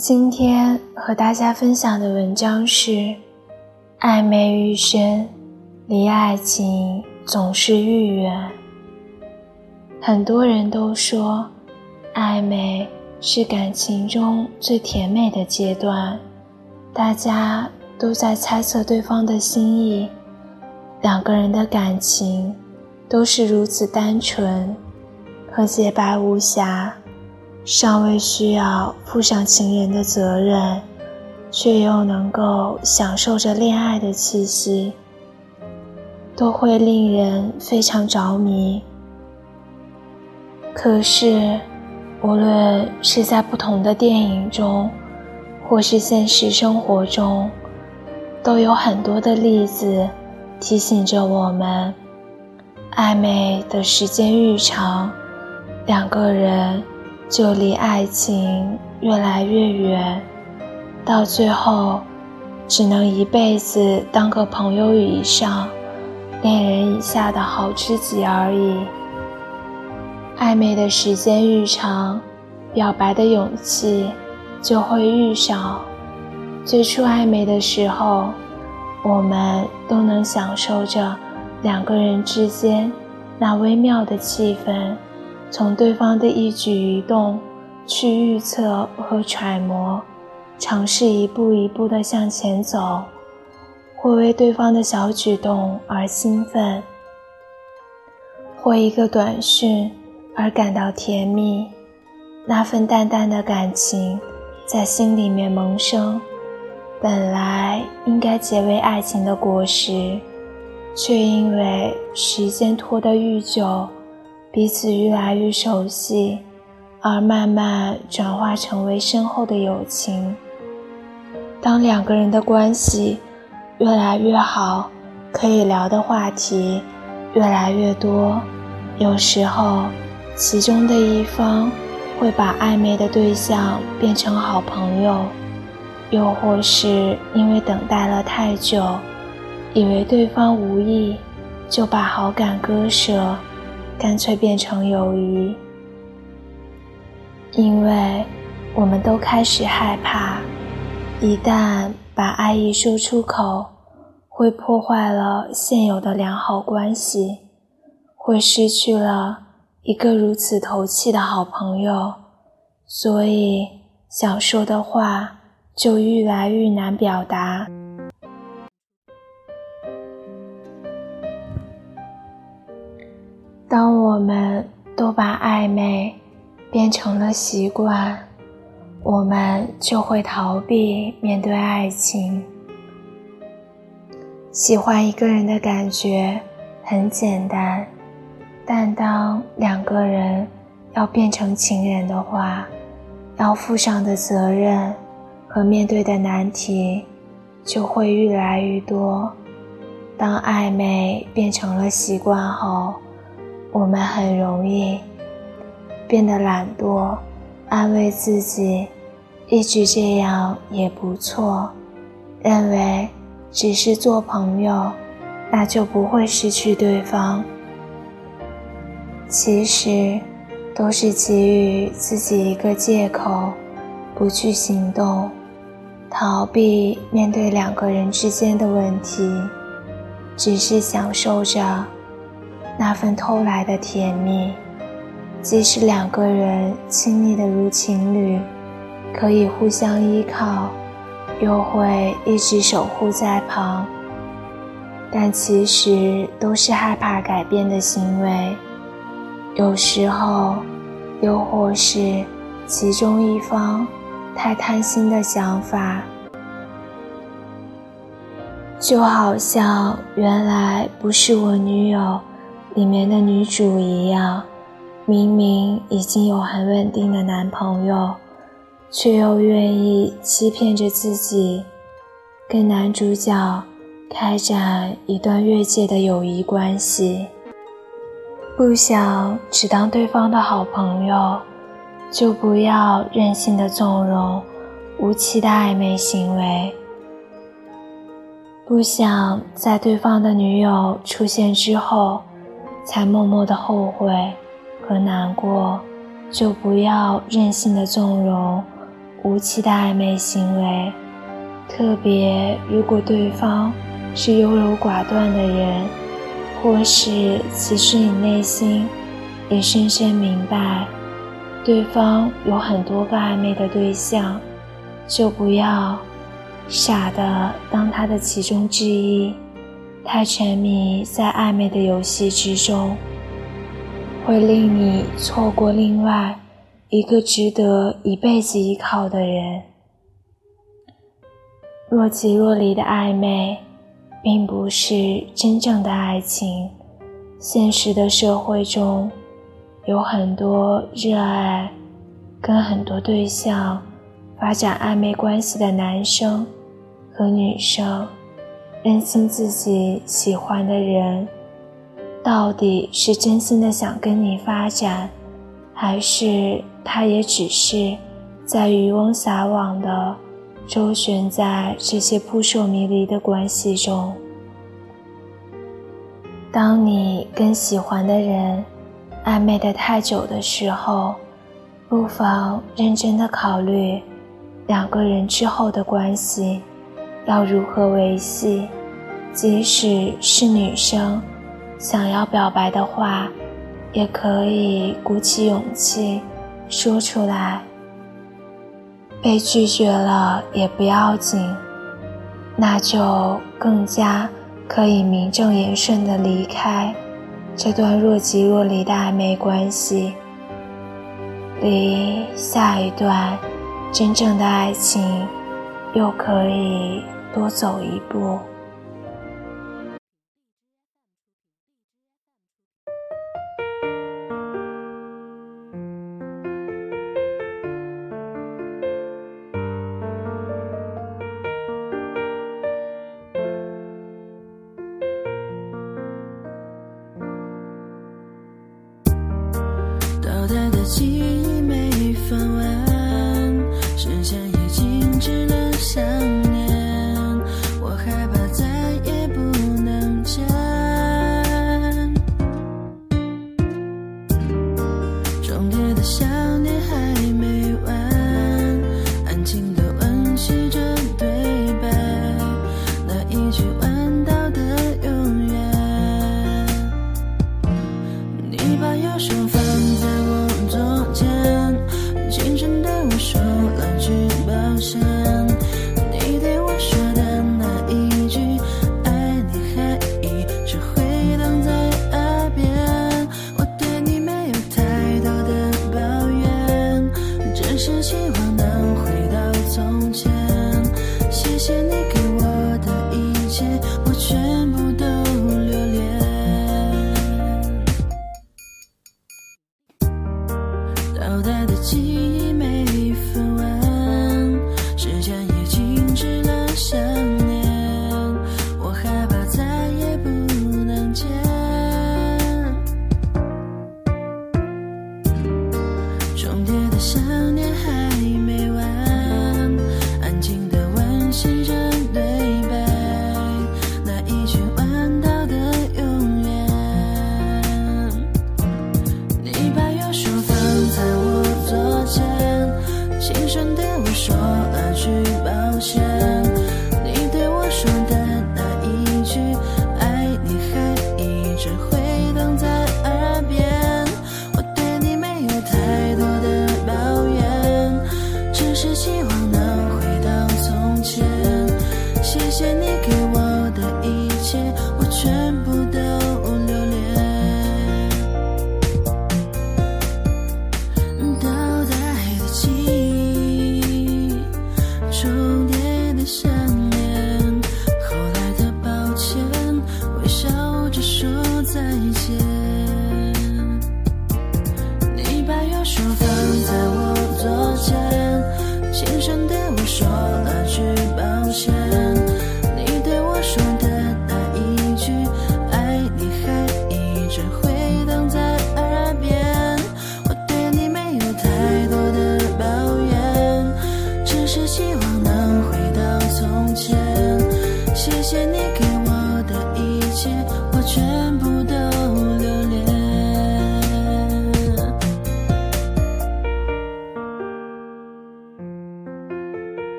今天和大家分享的文章是：暧昧愈深，离爱情总是愈远。很多人都说，暧昧是感情中最甜美的阶段，大家都在猜测对方的心意，两个人的感情都是如此单纯和洁白无瑕。尚未需要负上情人的责任，却又能够享受着恋爱的气息，都会令人非常着迷。可是，无论是在不同的电影中，或是现实生活中，都有很多的例子提醒着我们：暧昧的时间愈长，两个人。就离爱情越来越远，到最后，只能一辈子当个朋友以上、恋人以下的好知己而已。暧昧的时间愈长，表白的勇气就会愈少。最初暧昧的时候，我们都能享受着两个人之间那微妙的气氛。从对方的一举一动去预测和揣摩，尝试一步一步地向前走，或为对方的小举动而兴奋，或一个短讯而感到甜蜜。那份淡淡的感情在心里面萌生，本来应该结为爱情的果实，却因为时间拖得愈久。彼此越来越熟悉，而慢慢转化成为深厚的友情。当两个人的关系越来越好，可以聊的话题越来越多，有时候其中的一方会把暧昧的对象变成好朋友，又或是因为等待了太久，以为对方无意，就把好感割舍。干脆变成友谊，因为我们都开始害怕，一旦把爱意说出口，会破坏了现有的良好关系，会失去了一个如此投契的好朋友，所以想说的话就愈来愈难表达。我们都把暧昧变成了习惯，我们就会逃避面对爱情。喜欢一个人的感觉很简单，但当两个人要变成情人的话，要负上的责任和面对的难题就会越来越多。当暧昧变成了习惯后，我们很容易变得懒惰，安慰自己一直这样也不错，认为只是做朋友，那就不会失去对方。其实都是给予自己一个借口，不去行动，逃避面对两个人之间的问题，只是享受着。那份偷来的甜蜜，即使两个人亲密的如情侣，可以互相依靠，又会一直守护在旁，但其实都是害怕改变的行为。有时候，又或是其中一方太贪心的想法，就好像原来不是我女友。里面的女主一样，明明已经有很稳定的男朋友，却又愿意欺骗着自己，跟男主角开展一段越界的友谊关系。不想只当对方的好朋友，就不要任性的纵容无期的暧昧行为。不想在对方的女友出现之后。才默默的后悔和难过，就不要任性的纵容无期的暧昧行为，特别如果对方是优柔寡断的人，或是其实你内心也深深明白，对方有很多个暧昧的对象，就不要傻的当他的其中之一，太沉迷在暧昧的游戏之中。会令你错过另外一个值得一辈子依靠的人。若即若离的暧昧，并不是真正的爱情。现实的社会中，有很多热爱跟很多对象发展暧昧关系的男生和女生，认清自己喜欢的人。到底是真心的想跟你发展，还是他也只是在渔翁撒网的周旋在这些扑朔迷离的关系中？当你跟喜欢的人暧昧的太久的时候，不妨认真的考虑两个人之后的关系要如何维系，即使是女生。想要表白的话，也可以鼓起勇气说出来。被拒绝了也不要紧，那就更加可以名正言顺的离开这段若即若离的暧昧关系，离下一段真正的爱情又可以多走一步。记失去我。